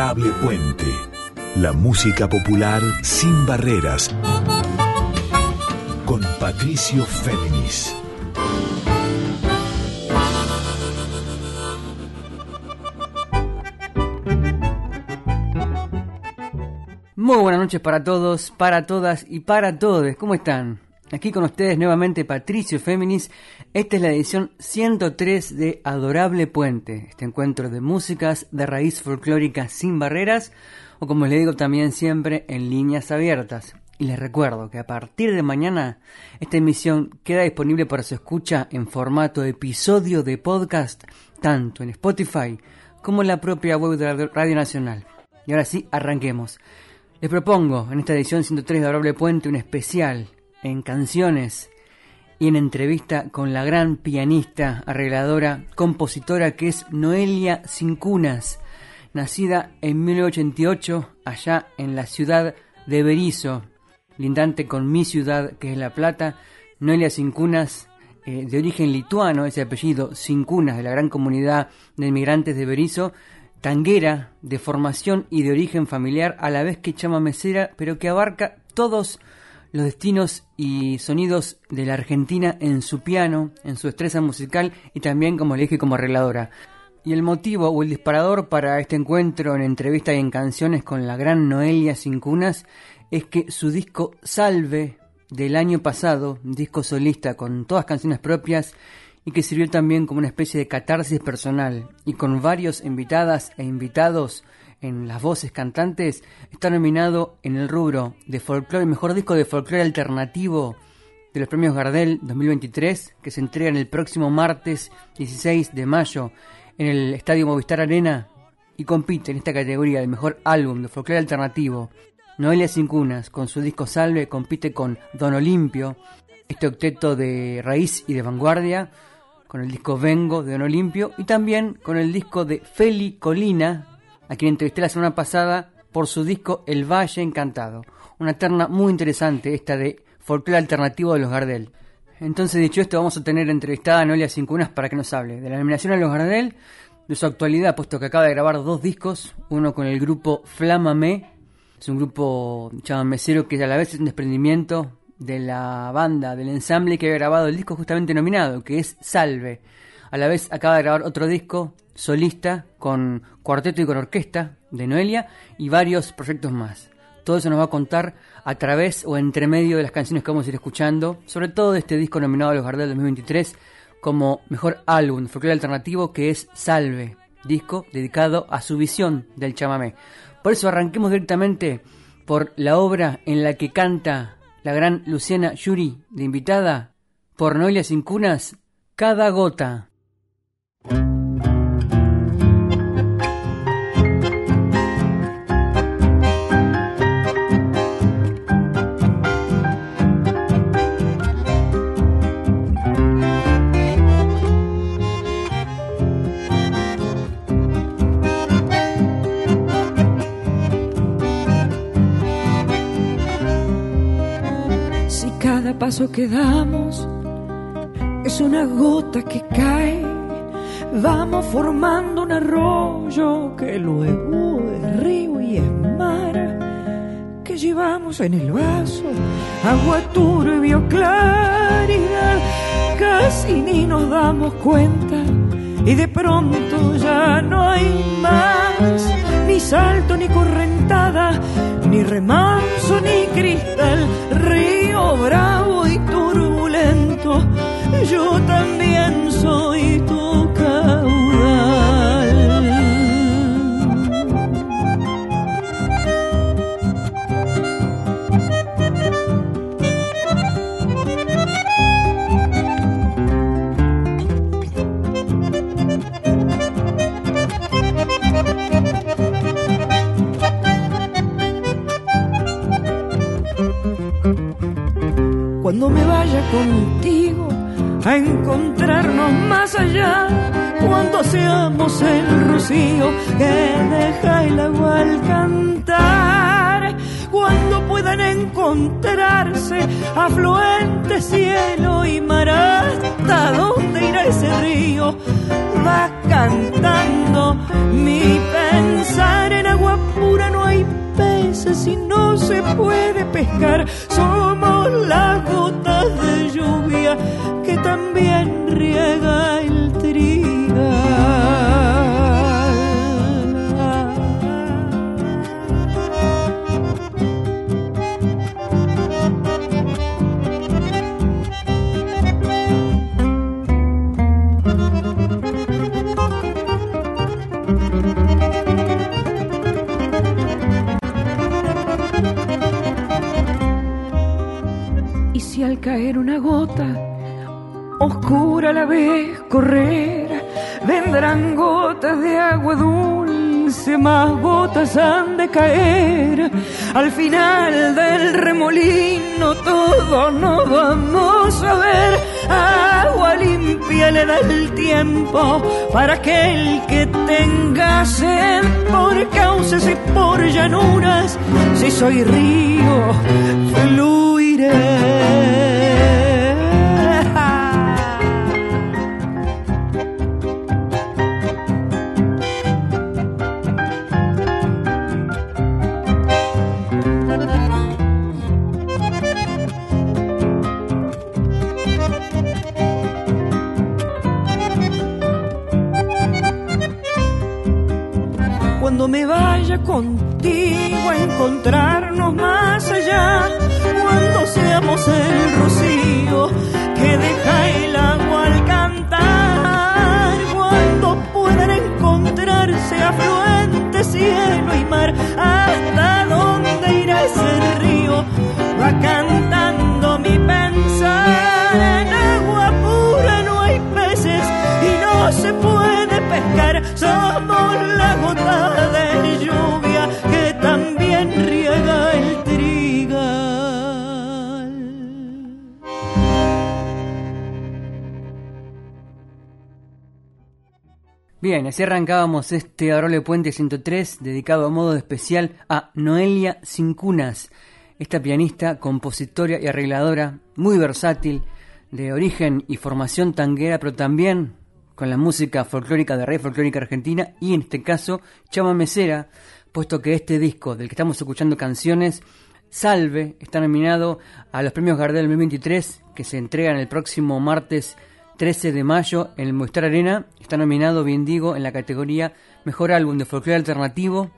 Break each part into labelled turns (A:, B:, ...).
A: Puente. La música popular sin barreras. Con Patricio Féminis.
B: Muy buenas noches para todos, para todas y para todos. ¿Cómo están? Aquí con ustedes nuevamente Patricio Féminis. Esta es la edición 103 de Adorable Puente, este encuentro de músicas de raíz folclórica sin barreras, o como les digo también siempre, en líneas abiertas. Y les recuerdo que a partir de mañana esta emisión queda disponible para su escucha en formato episodio de podcast, tanto en Spotify como en la propia web de Radio Nacional. Y ahora sí, arranquemos. Les propongo en esta edición 103 de Adorable Puente un especial en canciones y en entrevista con la gran pianista, arregladora, compositora que es Noelia Cincunas, nacida en 1988 allá en la ciudad de Berizo, lindante con mi ciudad que es La Plata. Noelia Cincunas, eh, de origen lituano, ese apellido Cincunas, de la gran comunidad de inmigrantes de Berizo, tanguera de formación y de origen familiar, a la vez que chama mesera, pero que abarca todos los destinos y sonidos de la Argentina en su piano, en su destreza musical y también, como le dije, como arregladora. Y el motivo o el disparador para este encuentro en entrevista y en canciones con la gran Noelia Cincunas es que su disco Salve del año pasado, disco solista con todas canciones propias y que sirvió también como una especie de catarsis personal y con varios invitadas e invitados en las voces cantantes, está nominado en el rubro de folclore, mejor disco de folclore alternativo de los premios Gardel 2023, que se entregan el próximo martes 16 de mayo en el Estadio Movistar Arena y compite en esta categoría del mejor álbum de folclore alternativo. Noelia Cincunas, con su disco Salve, compite con Don Olimpio, este octeto de raíz y de vanguardia, con el disco Vengo de Don Olimpio y también con el disco de Feli Colina, a quien entrevisté la semana pasada por su disco El Valle Encantado. Una terna muy interesante esta de folclore alternativo de los Gardel. Entonces, dicho esto, vamos a tener entrevistada a Noelia Cincunas para que nos hable de la nominación a los Gardel, de su actualidad, puesto que acaba de grabar dos discos, uno con el grupo Flamame, es un grupo chamamecero que a la vez es un desprendimiento de la banda, del ensamble que ha grabado el disco justamente nominado, que es Salve. A la vez acaba de grabar otro disco solista con cuarteto y con orquesta de Noelia y varios proyectos más. Todo eso nos va a contar a través o entre medio de las canciones que vamos a ir escuchando, sobre todo de este disco nominado a los Gardel 2023 como mejor álbum folclore alternativo que es Salve, disco dedicado a su visión del chamamé. Por eso arranquemos directamente por la obra en la que canta la gran Luciana Yuri de invitada por Noelia Cincunas, Cada Gota.
C: Paso que damos es una gota que cae. Vamos formando un arroyo que luego es río y es mar. Que llevamos en el vaso agua turbia y claridad. Casi ni nos damos cuenta y de pronto ya no hay más. Ni salto ni correntada, ni remanso ni cristal. Río bravo yo también soy tu contigo a encontrarnos más allá, cuando seamos el rocío que deja el agua al cantar, cuando puedan encontrarse afluentes cielo y mar, hasta dónde irá ese río, va cantando mi pensar en agua pura no hay peces y no se puede pescar. Somos correr, vendrán gotas de agua dulce, más gotas han de caer. Al final del remolino todos nos vamos a ver. Agua limpia le da el tiempo para aquel que tenga sed por causas y por llanuras. Si soy río, fluiré.
B: Bien, así arrancábamos este Arole Puente 103 dedicado a modo especial a Noelia Cincunas, esta pianista, compositora y arregladora muy versátil, de origen y formación tanguera, pero también con la música folclórica de Rey Folclórica Argentina y en este caso Chama Mesera, puesto que este disco del que estamos escuchando canciones, Salve, está nominado a los premios Gardel 2023 que se entregan el próximo martes 13 de mayo en el Movistar Arena. Está nominado, bien digo, en la categoría Mejor Álbum de Folclore Alternativo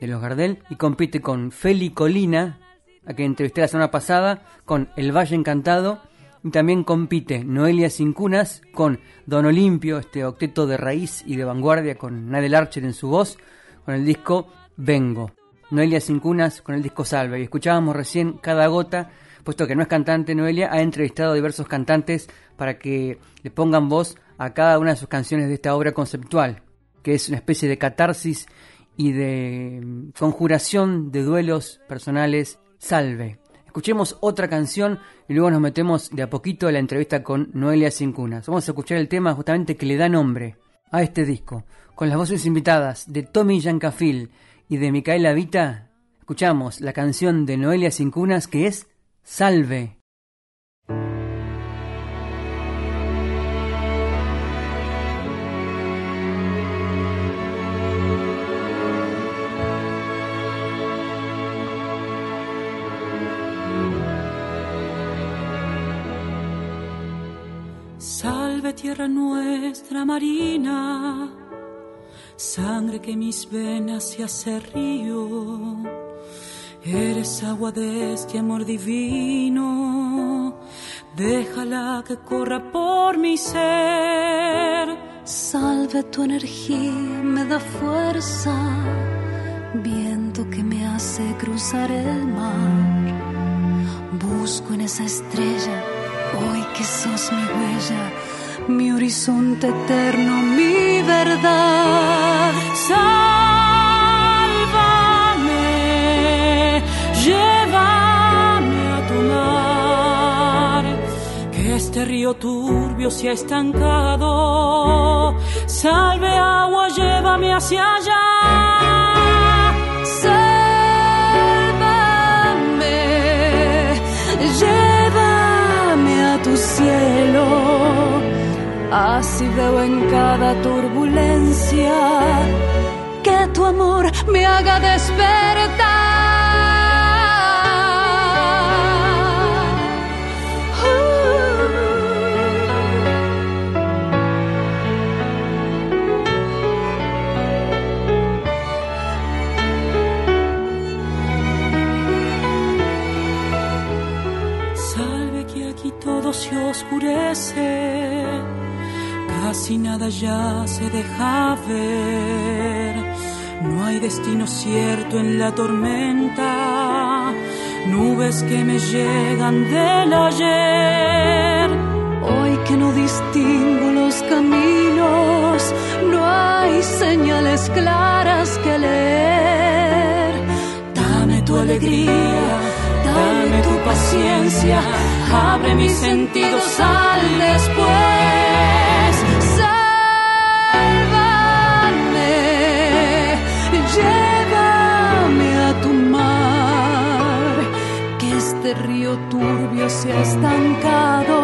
B: de los Gardel y compite con Feli Colina, a quien entrevisté la semana pasada, con El Valle Encantado y también compite Noelia Cincunas con Don Olimpio, este octeto de raíz y de vanguardia con Nadel Archer en su voz, con el disco Vengo. Noelia Cincunas con el disco Salve. Y escuchábamos recién Cada Gota, puesto que no es cantante, Noelia ha entrevistado a diversos cantantes para que le pongan voz a cada una de sus canciones de esta obra conceptual, que es una especie de catarsis y de mm, conjuración de duelos personales. Salve. Escuchemos otra canción y luego nos metemos de a poquito a la entrevista con Noelia Cincunas. Vamos a escuchar el tema justamente que le da nombre a este disco, con las voces invitadas de Tommy Yancafil y de Micaela Vita. Escuchamos la canción de Noelia Cincunas que es Salve.
C: Salve tierra nuestra marina, sangre que mis venas se hace río Eres agua de este amor divino, déjala que corra por mi ser.
D: Salve tu energía, me da fuerza, viento que me hace cruzar el mar. Busco en esa estrella, hoy que sos mi huella, mi horizonte eterno, mi verdad. llévame este río turbio se ha estancado, salve agua, llévame hacia allá. Sálvame, llévame a tu cielo, Así veo en cada turbulencia que tu amor me haga despertar.
E: Oscurece, casi nada ya se deja ver. No hay destino cierto en la tormenta, nubes que me llegan del ayer.
D: Hoy que no distingo los caminos, no hay señales claras que leer.
E: Dame tu alegría, dame tu paciencia abre mis sentidos al después.
D: Sálvame, llévame a tu mar, que este río turbio se ha estancado.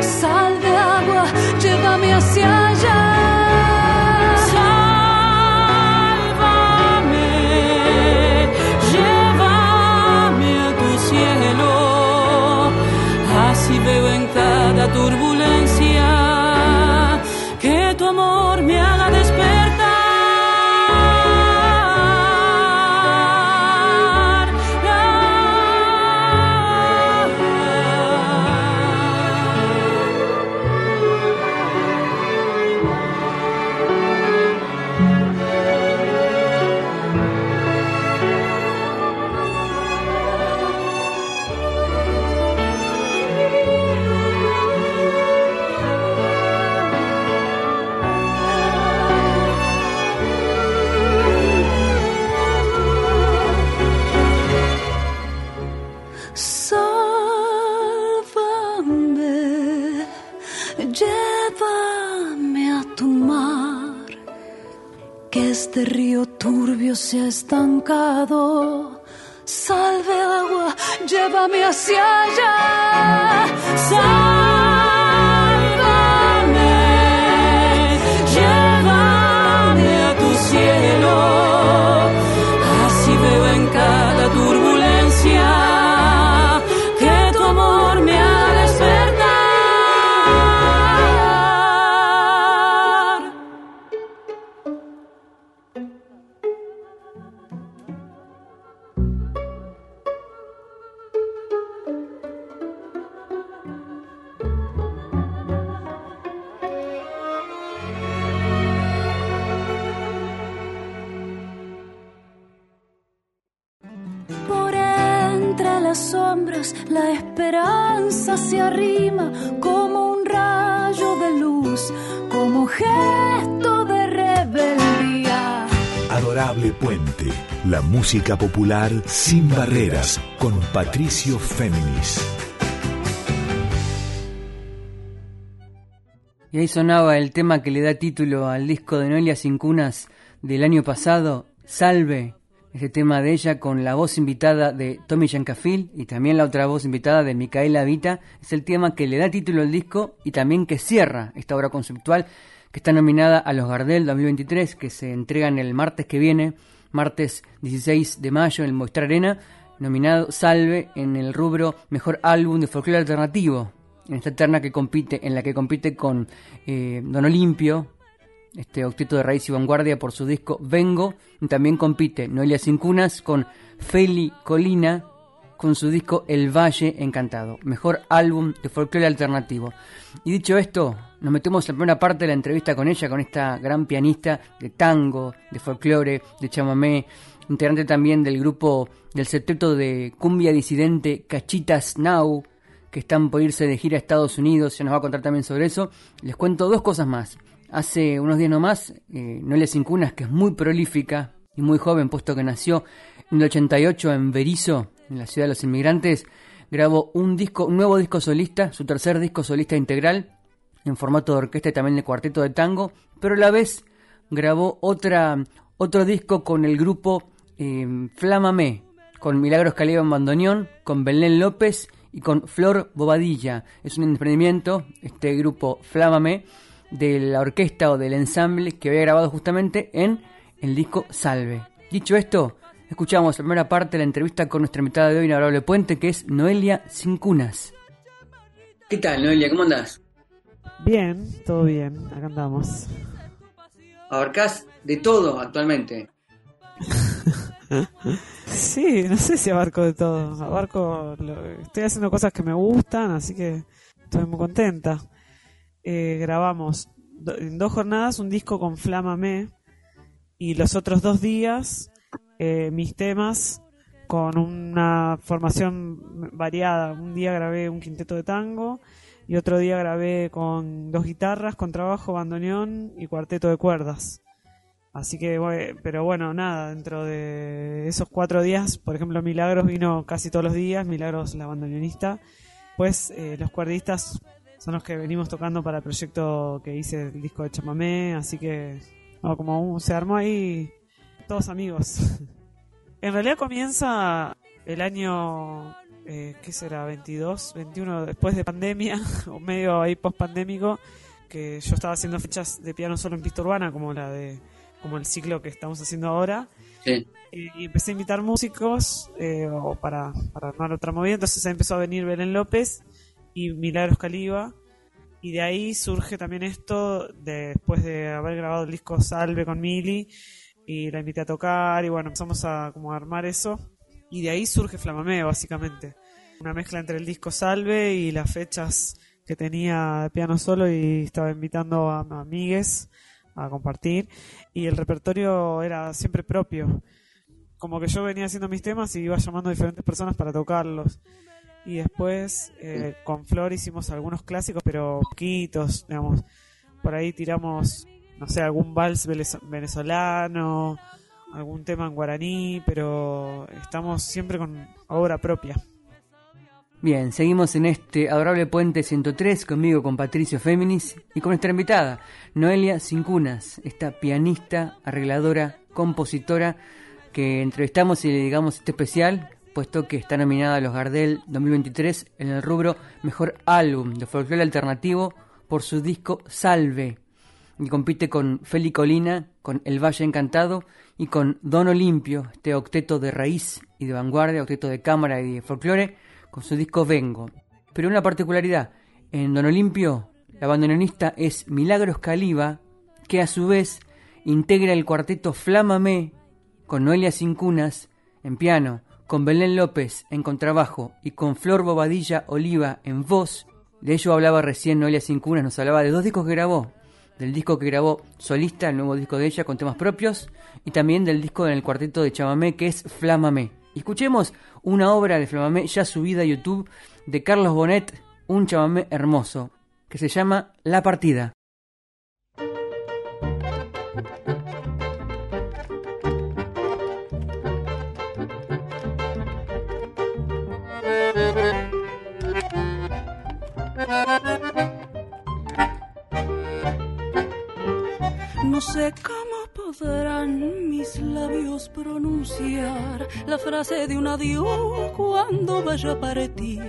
D: Sal de agua, llévame hacia allá.
E: Veo en cada turbulencia
D: se ha estancado. Salve agua, llévame hacia allá.
A: Música popular sin barreras con Patricio Féminis.
B: Y ahí sonaba el tema que le da título al disco de Noelia Sin Cunas del año pasado, Salve, ese tema de ella con la voz invitada de Tommy Yancafil y también la otra voz invitada de Micaela Vita, es el tema que le da título al disco y también que cierra esta obra conceptual que está nominada a los Gardel 2023 que se entregan el martes que viene martes 16 de mayo en el Movistar Arena, nominado Salve en el rubro Mejor Álbum de Folclore Alternativo, en esta terna que compite, en la que compite con eh, Don Olimpio, este octeto de raíz y vanguardia por su disco Vengo, y también compite Noelia Cunas con Feli Colina con su disco El Valle Encantado, mejor álbum de folclore alternativo. Y dicho esto, nos metemos en la primera parte de la entrevista con ella, con esta gran pianista de tango, de folclore, de chamamé, integrante también del grupo del septeto de cumbia disidente Cachitas Now, que están por irse de gira a Estados Unidos, se nos va a contar también sobre eso. Les cuento dos cosas más. Hace unos días nomás, eh, Noelia Cincunas, que es muy prolífica y muy joven, puesto que nació en el 88 en Berizo, en la ciudad de los inmigrantes, grabó un disco, un nuevo disco solista, su tercer disco solista integral, en formato de orquesta y también de cuarteto de tango, pero a la vez grabó otra, otro disco con el grupo eh, Flamamé, con Milagros Caliba en bandoneón, con Belén López y con Flor Bobadilla. Es un emprendimiento, este grupo Flámame, de la orquesta o del ensamble que había grabado justamente en el disco Salve. Dicho esto, escuchamos la primera parte de la entrevista con nuestra invitada de hoy, Honorable Puente, que es Noelia Cincunas. ¿Qué tal, Noelia? ¿Cómo andás?
F: Bien, todo bien, acá andamos.
B: ¿Abarcás de todo actualmente?
F: sí, no sé si abarco de todo. Abarco, estoy haciendo cosas que me gustan, así que estoy muy contenta. Eh, grabamos en dos jornadas un disco con Flámame y los otros dos días eh, mis temas con una formación variada. Un día grabé un quinteto de tango y otro día grabé con dos guitarras, con trabajo, bandoneón y cuarteto de cuerdas. Así que, pero bueno, nada, dentro de esos cuatro días, por ejemplo, Milagros vino casi todos los días, Milagros la bandoneonista, pues eh, los cuerdistas son los que venimos tocando para el proyecto que hice el disco de chamamé, así que como se armó ahí todos amigos. en realidad comienza el año, eh, ¿qué será? 22, 21, después de pandemia, o medio ahí post pandémico, que yo estaba haciendo fechas de piano solo en pista urbana, como la de como el ciclo que estamos haciendo ahora. Y, empecé a invitar músicos eh, o para, para armar otra movida. Entonces empezó a venir Belén López y Milagros Caliba. Y de ahí surge también esto, después de haber grabado el disco Salve con Mili, y la invité a tocar, y bueno, empezamos a como armar eso. Y de ahí surge Flamamé, básicamente. Una mezcla entre el disco Salve y las fechas que tenía de piano solo y estaba invitando a amigues a compartir y el repertorio era siempre propio. Como que yo venía haciendo mis temas y iba llamando a diferentes personas para tocarlos. Y después eh, con Flor hicimos algunos clásicos, pero poquitos, digamos. Por ahí tiramos, no sé, algún vals venezolano, algún tema en guaraní, pero estamos siempre con obra propia.
B: Bien, seguimos en este adorable puente 103 conmigo con Patricio Féminis y con nuestra invitada, Noelia Cincunas, esta pianista, arregladora, compositora que entrevistamos y le digamos este especial, puesto que está nominada a los Gardel 2023 en el rubro Mejor Álbum de Folclore Alternativo por su disco Salve. Y compite con Feli Colina, con El Valle Encantado y con Don Olimpio, este octeto de raíz y de vanguardia, octeto de cámara y de folclore con su disco Vengo. Pero una particularidad, en Don Olimpio, la bandoneonista es Milagros Caliba, que a su vez integra el cuarteto Flámame con Noelia Cincunas en piano, con Belén López en contrabajo y con Flor Bobadilla Oliva en voz. De ello hablaba recién Noelia Cincunas, nos hablaba de dos discos que grabó, del disco que grabó solista, el nuevo disco de ella con temas propios, y también del disco en el cuarteto de Chamamé que es Flámame. escuchemos una obra de Flamamé ya subida a YouTube de Carlos Bonet, un chamamé hermoso, que se llama La Partida.
E: No sé cómo podrán mis labios pronunciar la frase de un adiós cuando vaya a partir.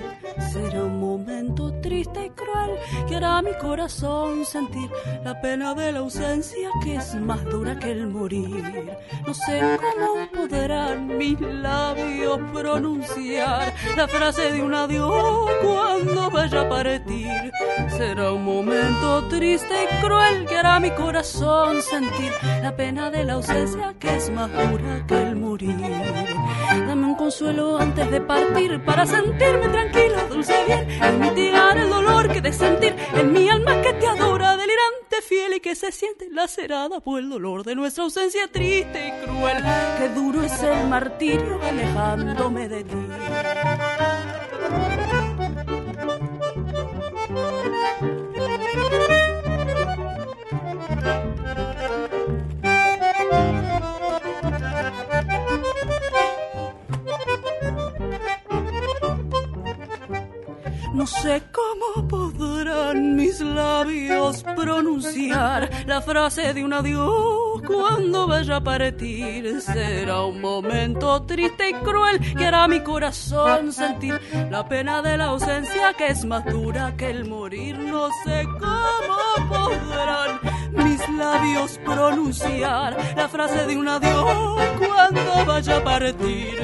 E: Será un momento triste y cruel que hará mi corazón sentir la pena de la ausencia que es más dura que el morir. No sé cómo podrán mis labios pronunciar la frase de un adiós cuando vaya a partir. Será un momento triste y cruel que hará mi corazón sentir pena de la ausencia que es más dura que el morir. Dame un consuelo antes de partir para sentirme tranquila, dulce bien, y mitigar el dolor que de sentir en mi alma que te adora, delirante, fiel y que se siente lacerada por el dolor de nuestra ausencia triste y cruel. Qué duro es el martirio alejándome de ti. Pronunciar la frase de un adiós cuando vaya a partir. Será un momento triste y cruel que hará mi corazón sentir la pena de la ausencia que es más dura que el morir. No sé cómo podrán mis labios pronunciar la frase de un adiós cuando vaya a partir.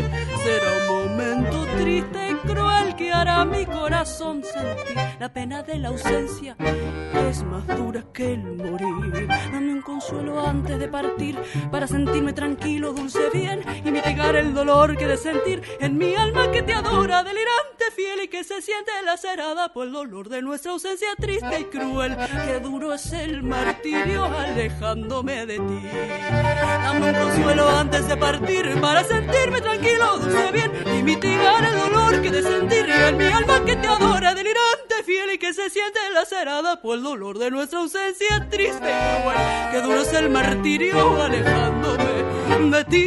E: Será un momento triste hará mi corazón sentir la pena de la ausencia es más dura que el morir. Dame un consuelo antes de partir para sentirme tranquilo, dulce bien y mitigar el dolor que de sentir en mi alma que te adora, delirante, fiel y que se siente lacerada por el dolor de nuestra ausencia triste y cruel. Qué duro es el martirio alejándome de ti. Dame un consuelo antes de partir para sentirme tranquilo, dulce bien y mitigar el dolor que de sentir en mi alma que te adora, delirante, fiel y que se siente lacerada por el dolor de nuestra ausencia triste. Qué duro es el martirio alejándome de ti.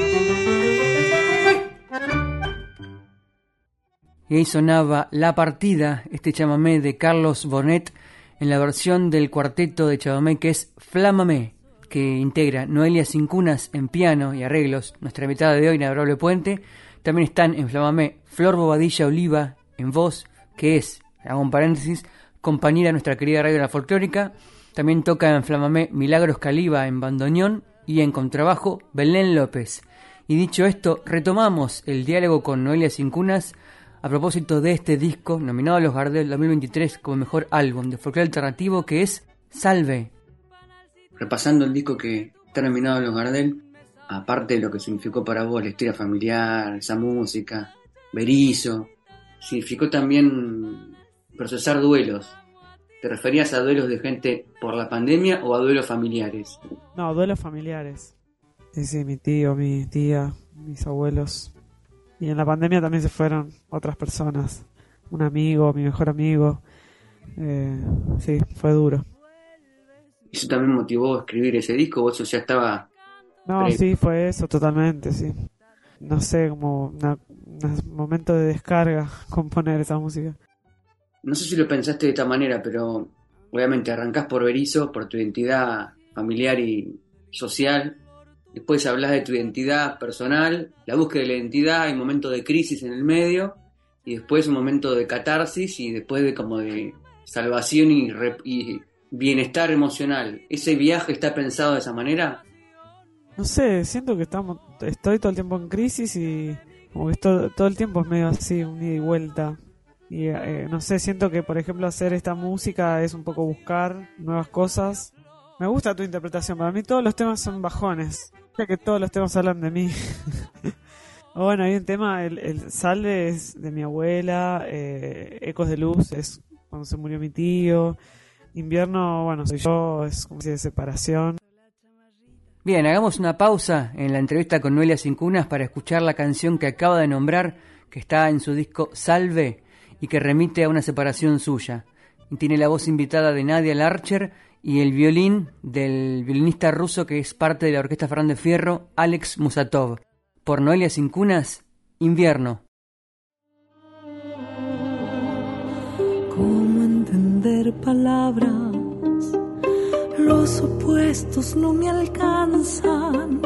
B: Y ahí sonaba La Partida, este chamamé de Carlos Bonet, en la versión del cuarteto de chamamé que es Flámame, que integra Noelia Cincunas en piano y arreglos, nuestra invitada de hoy, Nabrable Puente. También están en Flamamé Flor Bobadilla Oliva en voz, que es, hago un paréntesis, compañera de nuestra querida radio La Folclórica. También toca en Flamamé Milagros Caliba en bandoneón y en contrabajo Belén López. Y dicho esto, retomamos el diálogo con Noelia Cincunas a propósito de este disco nominado a los Gardel 2023 como mejor álbum de folclore alternativo que es Salve.
G: Repasando el disco que está nominado a los Gardel, aparte de lo que significó para vos la historia familiar, esa música, Berizo, significó también procesar duelos. ¿Te referías a duelos de gente por la pandemia o a duelos familiares?
F: No, duelos familiares. Sí, sí, mi tío, mi tía, mis abuelos. Y en la pandemia también se fueron otras personas. Un amigo, mi mejor amigo. Eh, sí, fue duro.
G: ¿Eso también motivó a escribir ese disco o eso ya estaba
F: No,
G: Pre-
F: sí, fue eso, totalmente, sí. No sé, como un momento de descarga componer esa música.
G: No sé si lo pensaste de esta manera, pero obviamente arrancás por Berizo, por tu identidad familiar y social. Después hablas de tu identidad personal, la búsqueda de la identidad, hay un momento de crisis en el medio, y después un momento de catarsis y después de como de salvación y, re- y bienestar emocional. ¿Ese viaje está pensado de esa manera?
F: No sé, siento que estamos, estoy todo el tiempo en crisis y como que esto- todo el tiempo es medio así, un ida y vuelta. Y eh, no sé, siento que por ejemplo hacer esta música es un poco buscar nuevas cosas. Me gusta tu interpretación, para mí todos los temas son bajones. Sé que todos los temas hablan de mí. Bueno, hay un tema, el, el Salve es de mi abuela, eh, Ecos de Luz es cuando se murió mi tío, Invierno, bueno, soy yo, es como si de separación.
B: Bien, hagamos una pausa en la entrevista con Noelia Cincunas para escuchar la canción que acaba de nombrar, que está en su disco Salve y que remite a una separación suya. Tiene la voz invitada de Nadia Larcher y el violín del violinista ruso que es parte de la Orquesta Fernández Fierro, Alex Musatov. Por Noelia Cincunas, Invierno.
C: ¿Cómo entender palabras? Los opuestos no me alcanzan.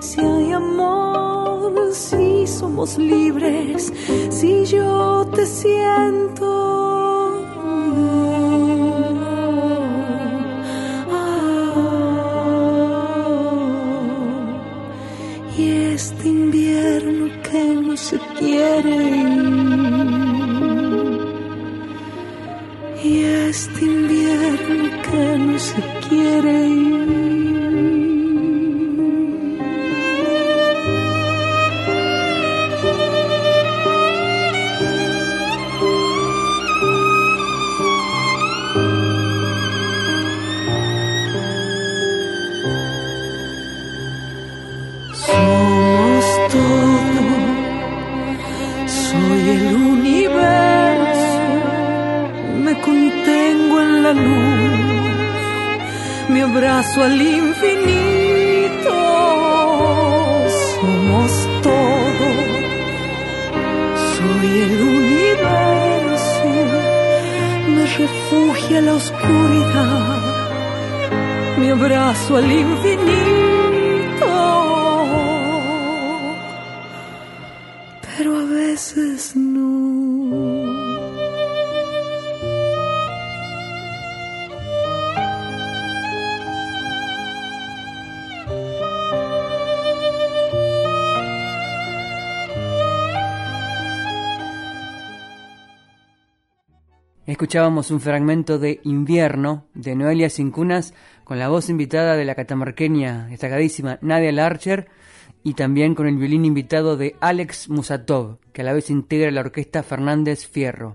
C: Si hay amor, si somos libres, si yo te siento. Ah. Y este invierno que no se quiere. Y este invierno no se quiere ir. Me abrazo al infinito, somos todo, soy el universo, me refugia la oscuridad
H: mi abrazo al infinito. Pero a veces no.
B: Escuchábamos un fragmento de Invierno de Noelia Sincunas con la voz invitada de la catamarqueña destacadísima Nadia Larcher y también con el violín invitado de Alex Musatov, que a la vez integra la orquesta Fernández Fierro.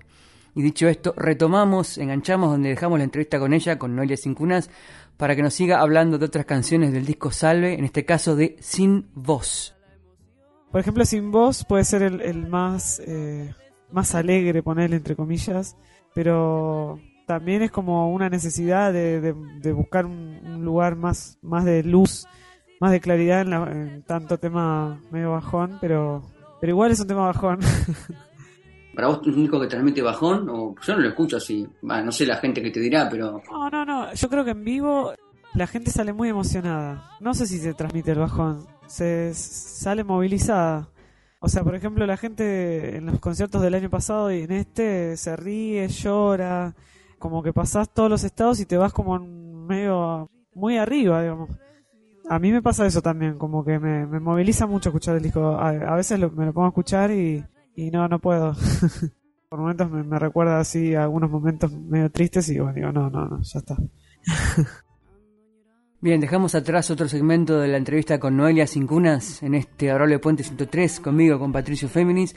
B: Y dicho esto, retomamos, enganchamos donde dejamos la entrevista con ella, con Noelia Sincunas, para que nos siga hablando de otras canciones del disco Salve, en este caso de Sin Voz.
F: Por ejemplo, Sin Voz puede ser el, más, eh, más alegre, ponerle entre comillas, pero también es como una necesidad de, buscar un, lugar más, más de luz, más de claridad en, tanto tema medio bajón, pero, pero igual es un tema bajón.
I: ¿Para vos es un único que transmite bajón? O yo no lo escucho así. no sé la gente que te dirá, pero.
F: No, no, no. Yo creo que en vivo la gente sale muy emocionada. No sé si se transmite el bajón. Se sale movilizada. O sea, por ejemplo, la gente en los conciertos del año pasado y en este se ríe, llora, como que pasás todos los estados y te vas como medio muy arriba, digamos. A mí me pasa eso también, como que me, moviliza mucho escuchar el disco. A, veces me lo pongo a escuchar y, no, no puedo. por momentos me, me, recuerda así a algunos momentos medio tristes y bueno, digo, no, no, no, ya está.
B: Bien, dejamos atrás otro segmento de la entrevista con Noelia Cincunas en este Adorable Puente 103, conmigo, con Patricio Féminis.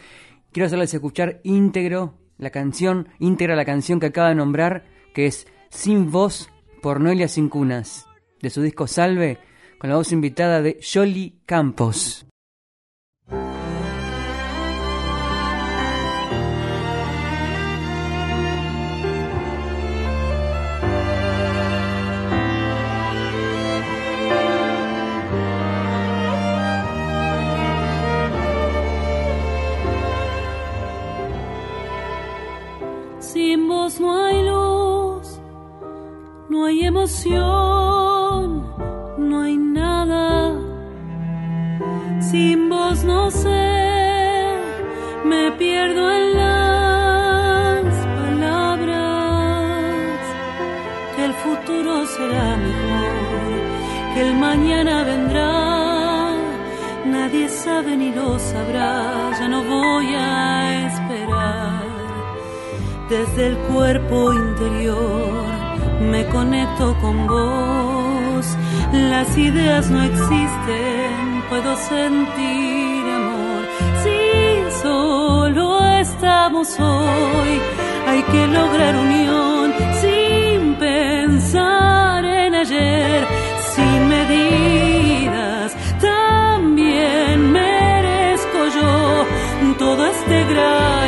B: Quiero hacerles escuchar íntegro la canción, íntegra la canción que acaba de nombrar, que es Sin Voz por Noelia Cincunas, de su disco Salve, con la voz invitada de Jolly Campos.
C: No hay emoción, no hay nada. Sin vos no sé, me pierdo en las palabras. Que el futuro será mejor, que el mañana vendrá. Nadie sabe ni lo sabrá, ya no voy a esperar desde el cuerpo interior me conecto con vos. Las ideas no existen, puedo sentir amor. Si solo estamos hoy, hay que lograr unión sin pensar en ayer, sin medidas. También merezco yo todo este gran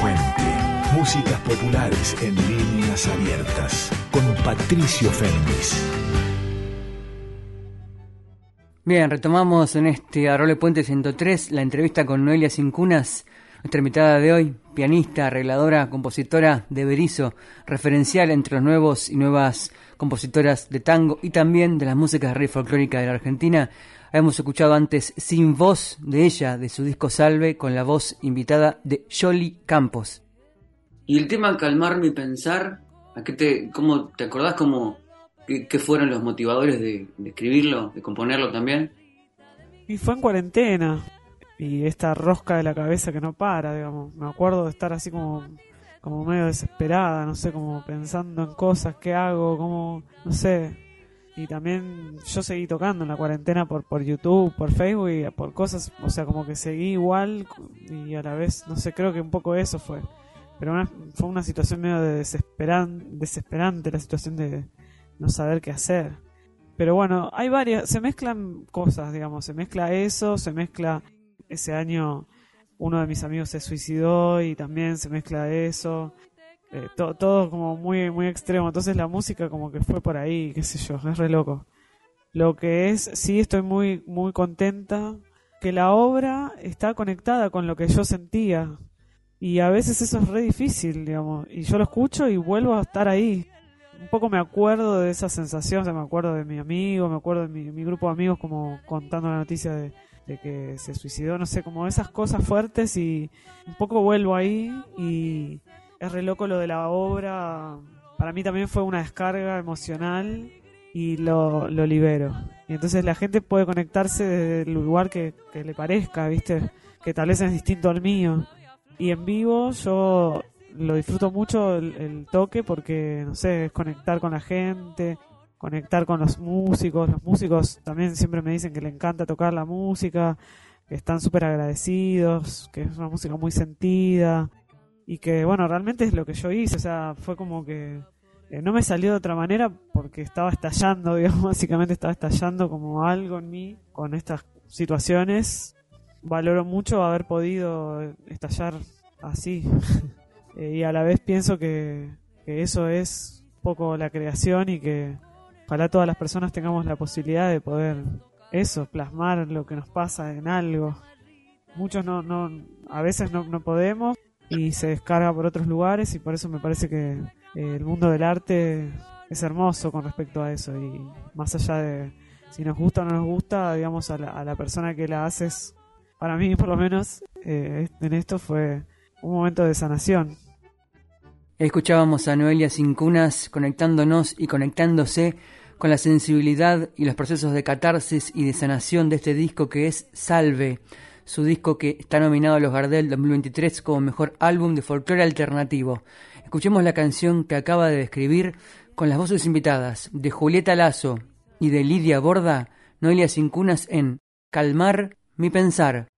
A: Puente. Músicas populares en líneas abiertas. Con Patricio Fernández.
B: Bien, retomamos en este Adorable Puente 103 la entrevista con Noelia Cincunas, nuestra invitada de hoy, pianista, arregladora, compositora de Berizo, referencial entre los nuevos y nuevas compositoras de tango y también de las músicas rey folclórica de la Argentina. Hemos escuchado antes Sin Voz de ella, de su disco Salve, con la voz invitada de Jolly Campos.
G: Y el tema Calmar mi pensar, ¿a qué te, cómo, ¿te acordás cómo, qué, fueron los motivadores de, escribirlo, de componerlo también?
F: Y fue en cuarentena, y esta rosca de la cabeza que no para, digamos. Me acuerdo de estar así como, como medio desesperada, no sé, como pensando en cosas, qué hago, cómo, no sé, y también yo seguí tocando en la cuarentena por, por YouTube, por Facebook y por cosas, o sea, como que seguí igual y a la vez, no sé, creo que un poco eso fue. Pero fue una situación medio de desesperan, desesperante, la situación de no saber qué hacer. Pero bueno, hay varias, se mezclan cosas, digamos, se mezcla eso, se mezcla ese año uno de mis amigos se suicidó y también se mezcla eso. Eh, todo como muy, muy extremo. Entonces la música como que fue por ahí, qué sé yo, es re loco. Lo que es, sí estoy muy, muy contenta que la obra está conectada con lo que yo sentía. Y a veces eso es re difícil, digamos. Y yo lo escucho y vuelvo a estar ahí. Un poco me acuerdo de esa sensación, me acuerdo de mi amigo, me acuerdo de mi, mi grupo de amigos como contando la noticia de que se suicidó, no sé, como esas cosas fuertes y un poco vuelvo ahí y es re loco lo de la obra. Para mí también fue una descarga emocional y lo, lo libero. Y entonces la gente puede conectarse desde el lugar que, le parezca, ¿viste? Que tal vez es distinto al mío. Y en vivo yo lo disfruto mucho el, toque porque, no sé, es conectar con la gente, conectar con los músicos. Los músicos también siempre me dicen que le encanta tocar la música, que están súper agradecidos, que es una música muy sentida y que bueno, realmente es lo que yo hice, o sea, fue como que eh, no me salió de otra manera porque estaba estallando, digamos, básicamente estaba estallando como algo en mí con estas situaciones. Valoro mucho haber podido estallar así eh, y a la vez pienso que, eso es un poco la creación y que ojalá todas las personas tengamos la posibilidad de poder eso, plasmar lo que nos pasa en algo. Muchos no, no a veces no, no podemos y se descarga por otros lugares y por eso me parece que eh, el mundo del arte es hermoso con respecto a eso y más allá de si nos gusta o no nos gusta, digamos a la, persona que la haces, para mí por lo menos eh, en esto fue un momento de sanación.
B: Escuchábamos a Noelia Cincunas conectándonos y conectándose con la sensibilidad y los procesos de catarsis y de sanación de este disco que es Salve, su disco que está nominado a los Gardel 2023 como mejor álbum de folclore alternativo. Escuchemos la canción que acaba de describir con las voces invitadas de Julieta Lazo y de Lidia Borda, Noelia Cincunas en Calmar mi pensar.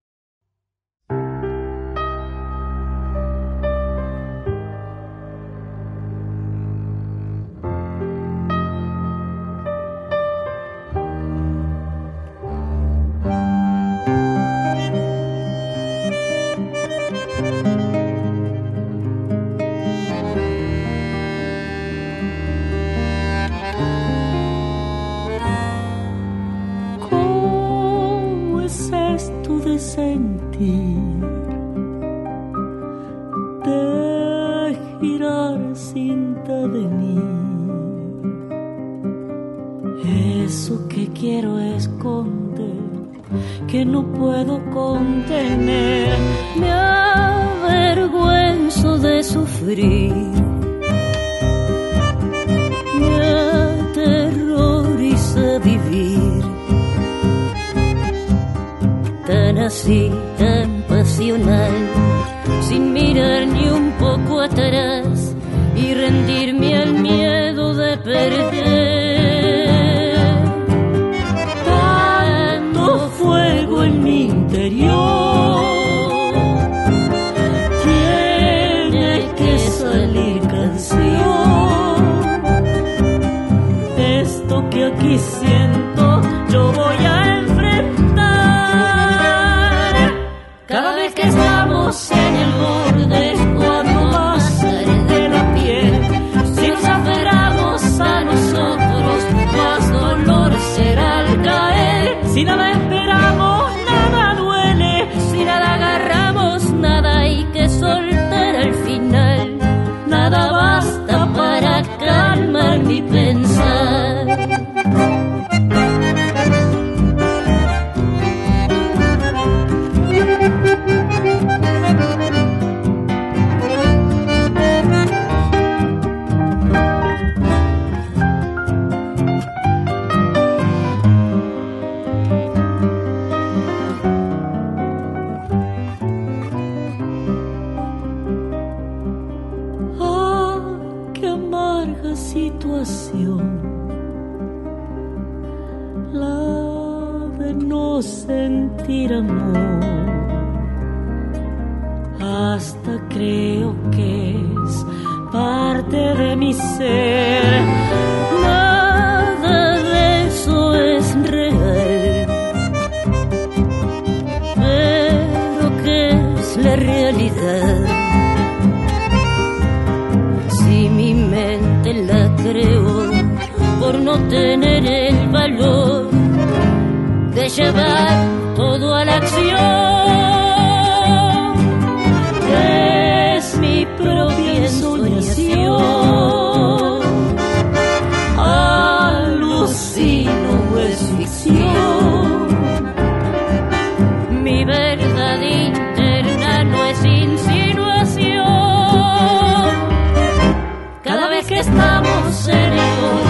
C: Que estamos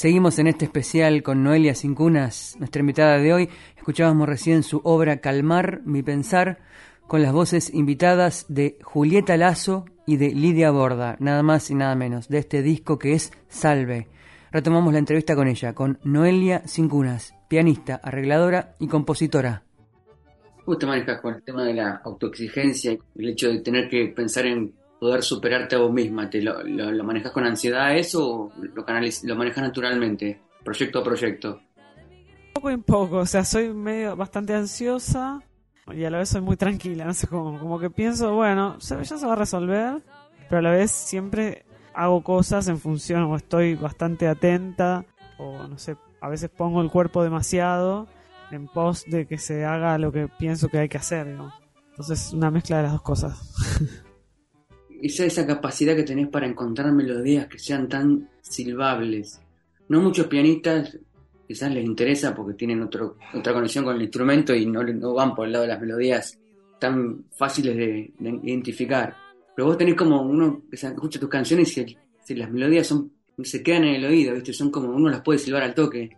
B: Seguimos en este especial con Noelia Cincunas, nuestra invitada de hoy. Escuchábamos recién su obra Calmar mi pensar con las voces invitadas de Julieta Lazo y de Lidia Borda, nada más y nada menos, de este disco que es Salve. Retomamos la entrevista con ella, con Noelia Cincunas, pianista, arregladora y compositora.
G: ¿Cómo te manejas con el tema de la autoexigencia el hecho de tener que pensar en poder superarte a vos misma? ¿Te lo, lo, manejas con ansiedad eso o lo, canaliz- lo manejas naturalmente, proyecto a proyecto?
F: Poco en poco, o sea, soy medio bastante ansiosa y a la vez soy muy tranquila, no sé cómo, como que pienso, bueno, ya se va a resolver, pero a la vez siempre hago cosas en función o estoy bastante atenta o no sé, a veces pongo el cuerpo demasiado en pos de que se haga lo que pienso que hay que hacer, digamos. Entonces, una mezcla de las dos cosas.
G: esa, esa capacidad que tenés para encontrar melodías que sean tan silbables. No muchos pianistas quizás les interesa porque tienen otro, otra conexión con el instrumento y no, no van por el lado de las melodías tan fáciles de, de identificar. Pero vos tenés como uno que escucha tus canciones y las melodías son se quedan en el oído, ¿viste? Son como uno las puede silbar al toque.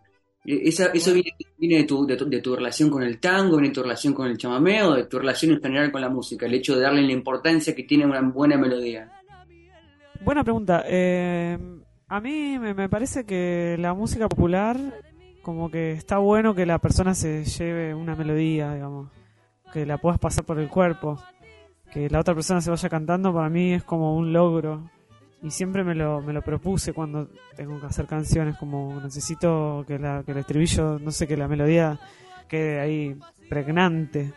G: Y Esa, ¿Eso viene, viene de, tu, de, tu, de tu relación con el tango, viene de tu relación con el chamamé o de tu relación en general con la música? El hecho de darle la importancia que tiene una buena melodía.
F: Buena pregunta. Eh, a mí me, me parece que la música popular, como que está bueno que la persona se lleve una melodía, digamos, que la puedas pasar por el cuerpo, que la otra persona se vaya cantando, para mí es como un logro. Y siempre me lo, me lo propuse cuando tengo que hacer canciones, como necesito que, la, que el estribillo, no sé, que la melodía quede ahí pregnante.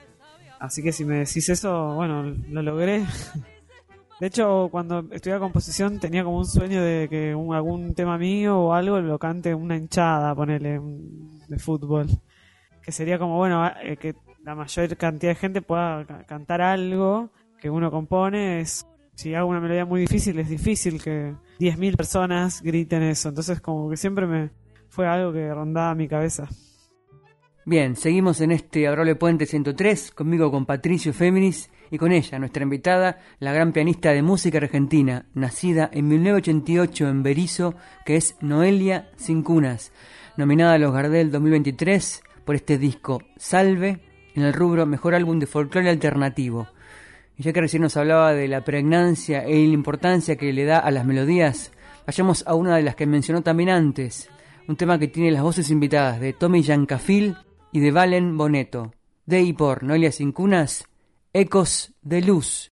F: Así que si me decís eso, bueno, lo logré. De hecho, cuando estudiaba composición tenía como un sueño de que un, algún tema mío o algo lo cante una hinchada, ponele, de fútbol. Que sería como, bueno, a- eh, que la mayor cantidad de gente pueda ca- cantar algo que uno compone. Es, si hago una melodía muy difícil, es difícil que 10.000 personas griten eso. Entonces, como que siempre me fue algo que rondaba mi cabeza.
B: Bien, seguimos en este Adorable Puente 103, conmigo con Patricio Féminis y con ella, nuestra invitada, la gran pianista de música argentina, nacida en 1988 en Berizo, que es Noelia Cincunas, nominada a los Gardel 2023 por este disco Salve, en el rubro Mejor Álbum de Folclore Alternativo. Y ya que recién nos hablaba de la pregnancia e la importancia que le da a las melodías, vayamos a una de las que mencionó también antes, un tema que tiene las voces invitadas de Tommy Yancafil y de Valen Boneto, de y por Noelia Cincunas, Ecos de Luz.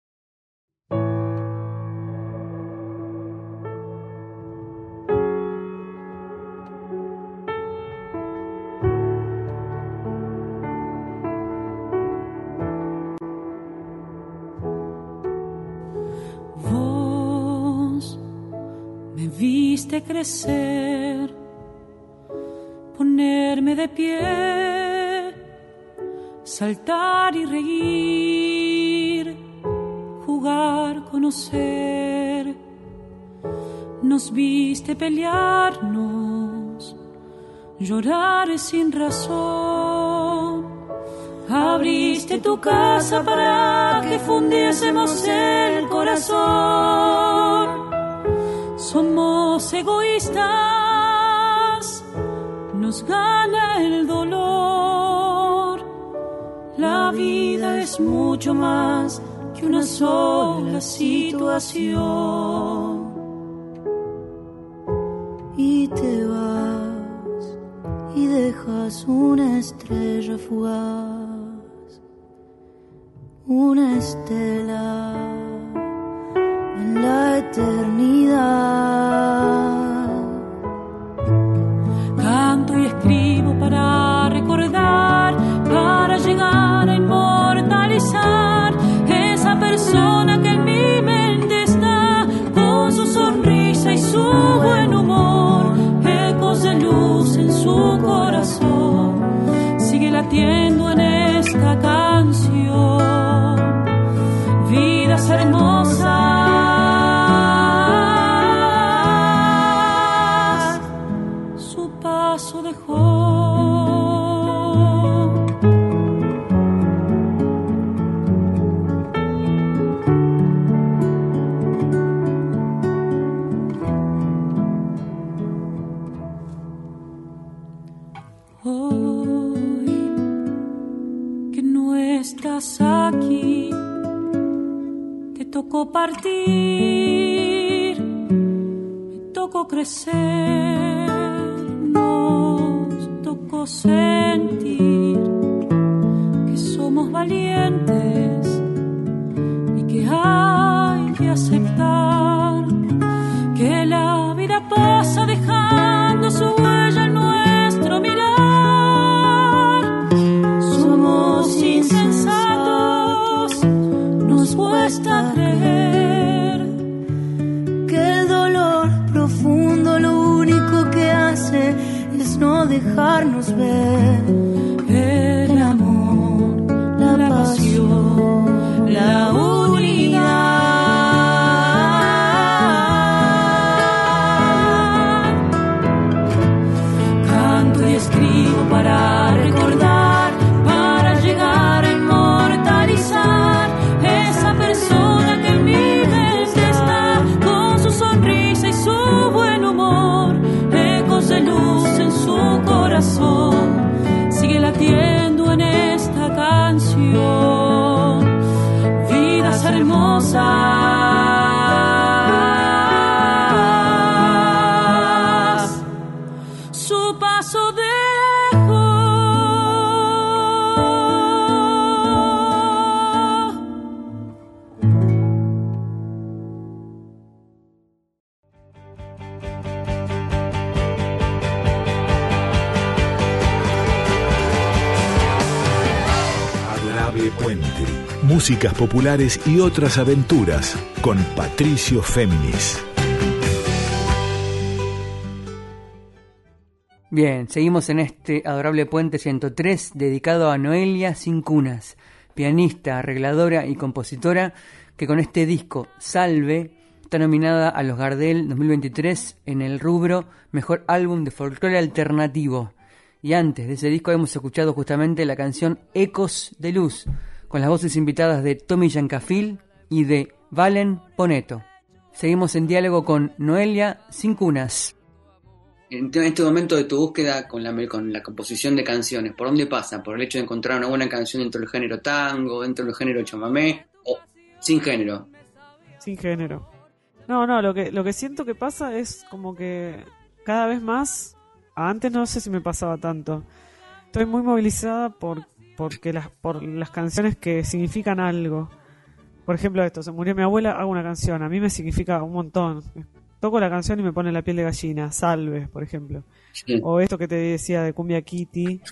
C: Crecer, ponerme de pie, saltar y reír, jugar, conocer. Nos viste pelearnos, llorar sin razón. Abriste tu casa para que fundiésemos el corazón egoístas, nos gana el dolor. La vida es mucho más que una sola situación.
E: Y te vas y dejas una estrella fugaz, una estela
A: corações. Populares y otras aventuras con Patricio Féminis.
B: Bien, seguimos en este adorable puente 103 dedicado a Noelia Cincunas, pianista, arregladora y compositora que con este disco Salve está nominada a los Gardel 2023 en el rubro Mejor Álbum de Folclore Alternativo. Y antes de ese disco hemos escuchado justamente la canción Ecos de Luz, con las voces invitadas de Tommy Yancafil y de Valen Poneto. Seguimos en diálogo con Noelia Cincunas.
J: En este momento de tu búsqueda con la, con la composición de canciones, ¿por dónde pasa? ¿Por el hecho de encontrar una buena canción dentro del género tango, dentro del género chamamé o sin género?
F: Sin género. No, no, lo que, lo que siento que pasa es como que cada vez más, antes no sé si me pasaba tanto, estoy muy movilizada por porque las, por las canciones que significan algo. Por ejemplo, esto, se murió mi abuela, hago una canción, a mí me significa un montón. Toco la canción y me pone la piel de gallina, Salve, por ejemplo. O esto que te decía de Cumbia Kitty.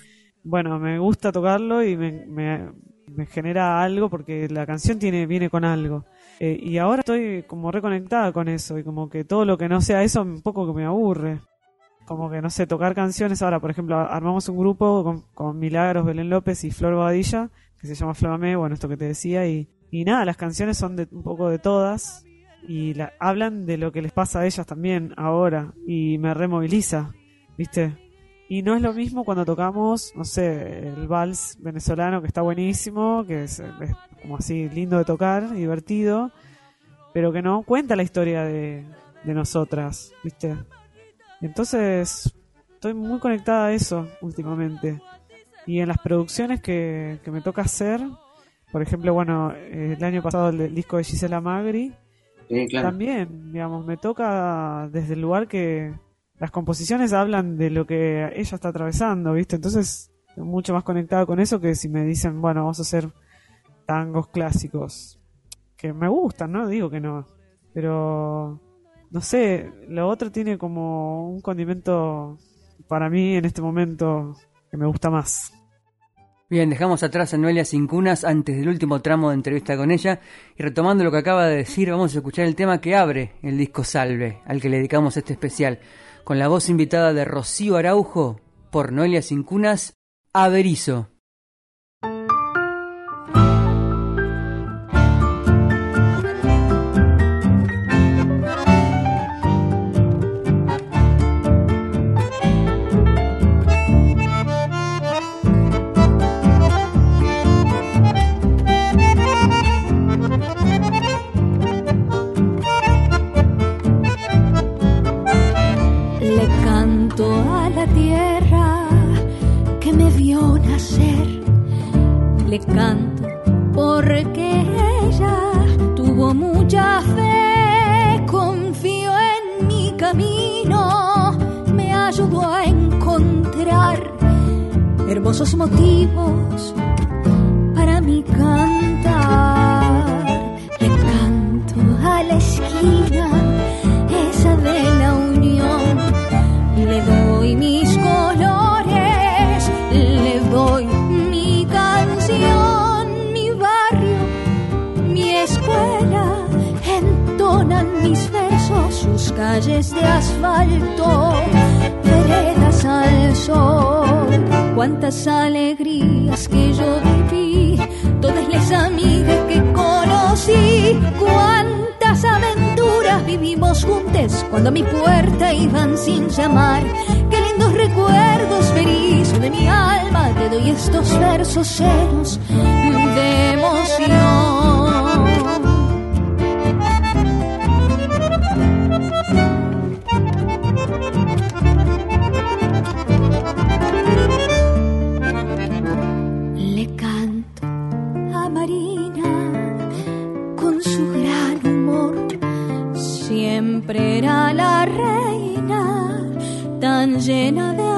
F: Bueno, me gusta tocarlo y me, me, genera algo porque la canción tiene viene con algo. Eh, y ahora estoy como reconectada con eso y como que todo lo que no sea eso un poco que me aburre. Como que no sé, tocar canciones. Ahora, por ejemplo, armamos un grupo con, con Milagros, Belén López y Flor Bobadilla, que se llama Flamame, bueno, esto que te decía. Y, y nada, las canciones son de, un poco de todas y la, hablan de lo que les pasa a ellas también ahora y me removiliza, ¿viste? Y no es lo mismo cuando tocamos, no sé, el vals venezolano que está buenísimo, que es, es como así lindo de tocar, divertido, pero que no cuenta la historia de, de nosotras, ¿viste? Entonces, estoy muy conectada a eso últimamente. Y en las producciones que, que me toca hacer, por ejemplo, bueno, el año pasado el, disco de Gisela Magri, también, digamos, me toca desde el lugar que las composiciones hablan de lo que ella está atravesando, ¿viste? Entonces, mucho más conectado con eso que si me dicen, bueno, vamos a hacer tangos clásicos, que me gustan, ¿no? Digo que no, pero no sé, lo otro tiene como un condimento para mí en este momento que me gusta más.
B: Bien, dejamos atrás a Noelia Cunas antes del último tramo de entrevista con ella y retomando lo que acaba de decir, vamos a escuchar el tema que abre el disco Salve, al que le dedicamos este especial, con la voz invitada de Rocío Araujo por Noelia Cincunas, Averizo.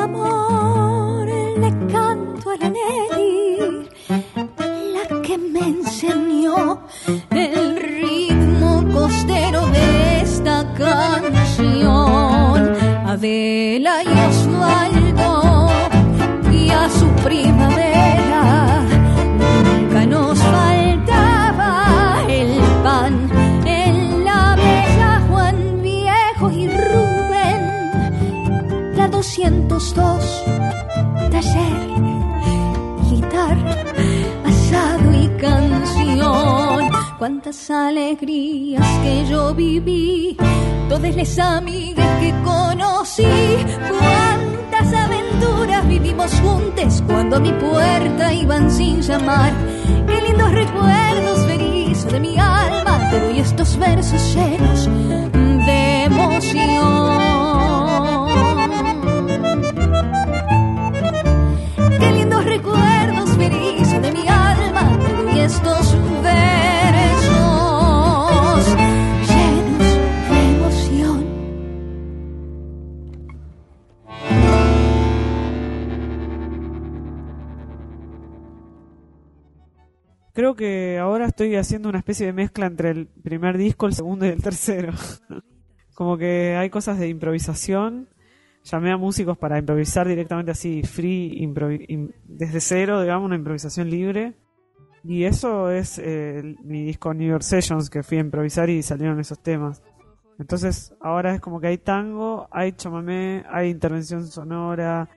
K: Amor. Le canto a la 202 taller guitarra asado y canción. Cuántas alegrías que yo viví todas las amigas que conocí. Cuántas aventuras vivimos juntos cuando a mi puerta iban sin llamar. Qué lindos recuerdos berizo de mi alma te doy estos versos llenos de emoción
F: Creo que ahora estoy haciendo una especie de mezcla entre el primer disco, el segundo y el tercero. Como que hay cosas de improvisación. Llamé a músicos para improvisar directamente así, free, desde cero, digamos, una improvisación libre. Y eso es eh, mi disco New York Sessions que fui a improvisar y salieron esos temas. Entonces ahora es como que hay tango, hay chamamé, hay intervención sonora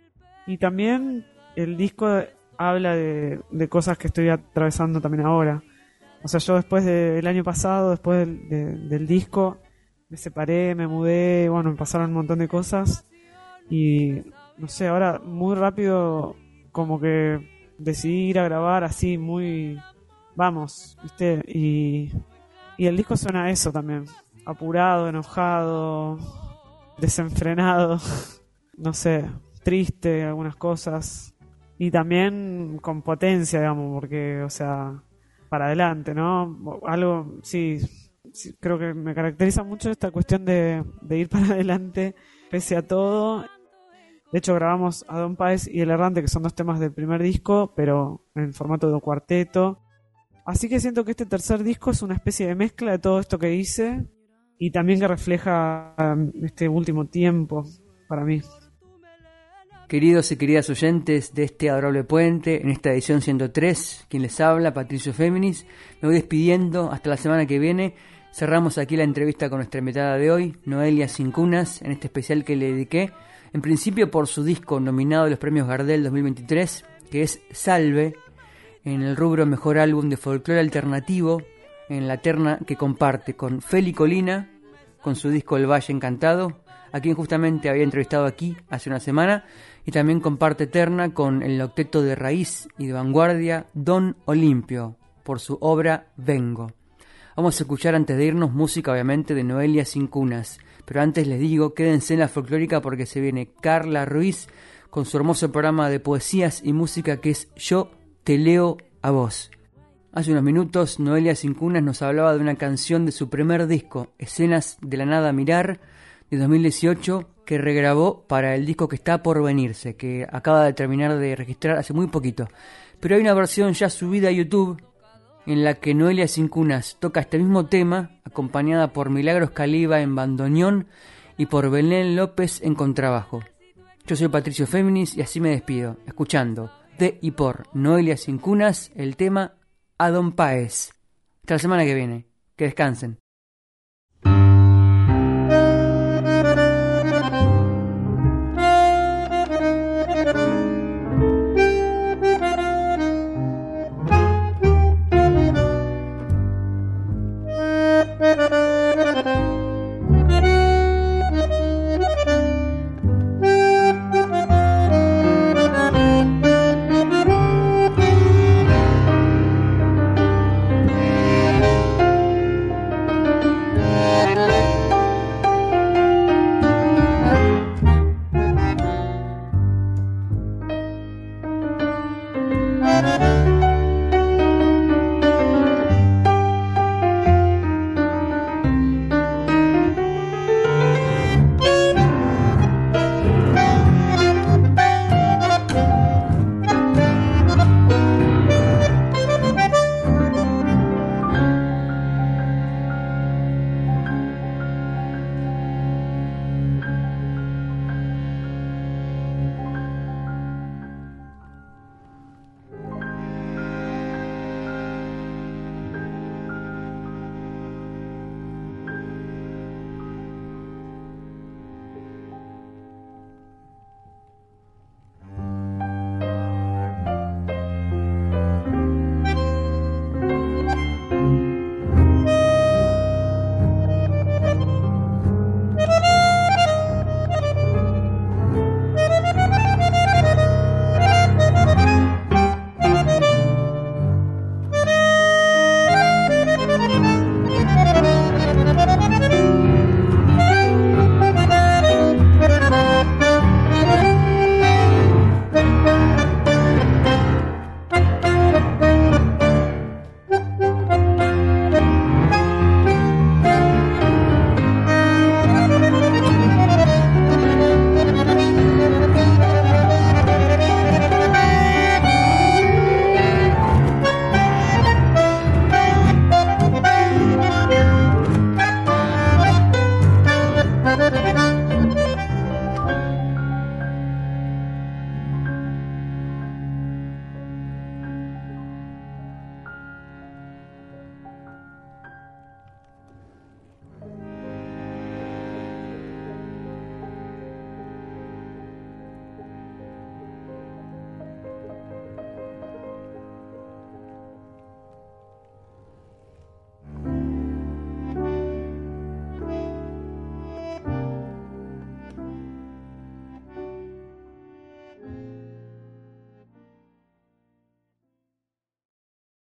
F: y también el disco habla de, cosas que estoy atravesando también ahora. O sea, yo después del año pasado, después del, del disco, me separé, me mudé, bueno, me pasaron un montón de cosas y no sé, ahora muy rápido como que decidí ir a grabar así muy vamos, ¿viste? Y, y el disco suena a eso también, apurado, enojado, desenfrenado, no sé, triste algunas cosas y también con potencia, digamos, porque, o sea, para adelante, ¿no? Algo, sí, creo que me caracteriza mucho esta cuestión de, ir para adelante pese a todo de hecho, grabamos a Don Páez y El Errante, que son dos temas del primer disco, pero en formato de cuarteto. Así que siento que este tercer disco es una especie de mezcla de todo esto que hice y también que refleja este último tiempo para mí.
B: Queridos y queridas oyentes de este adorable puente, en esta edición 103, quien les habla, Patricio Féminis, me voy despidiendo hasta la semana que viene. Cerramos aquí la entrevista con nuestra invitada de hoy, Noelia Cincunas, en este especial que le dediqué en principio por su disco nominado a los premios Gardel 2023, que es Salve, en el rubro Mejor Álbum de Folclore Alternativo, en la terna que comparte con Feli Colina, con su disco El Valle Encantado, a quien justamente había entrevistado aquí hace una semana, y también comparte terna con el octeto de raíz y de vanguardia Don Olimpio, por su obra Vengo. Vamos a escuchar antes de irnos música obviamente de Noelia Sin Cunas, pero antes les digo, quédense en la folclórica porque se viene Carla Ruiz con su hermoso programa de poesías y música que es Yo te leo a vos. Hace unos minutos Noelia Cincunas nos hablaba de una canción de su primer disco, Escenas de la Nada Mirar, de 2018, que regrabó para el disco que está por venirse, que acaba de terminar de registrar hace muy poquito. Pero hay una versión ya subida a YouTube en la que Noelia Cincunas toca este mismo tema, acompañada por Milagros Caliba en bandoneón y por Belén López en contrabajo. Yo soy Patricio Féminis y así me despido, escuchando de y por Noelia Cincunas el tema A Don Paez. Hasta la semana que viene. Que descansen.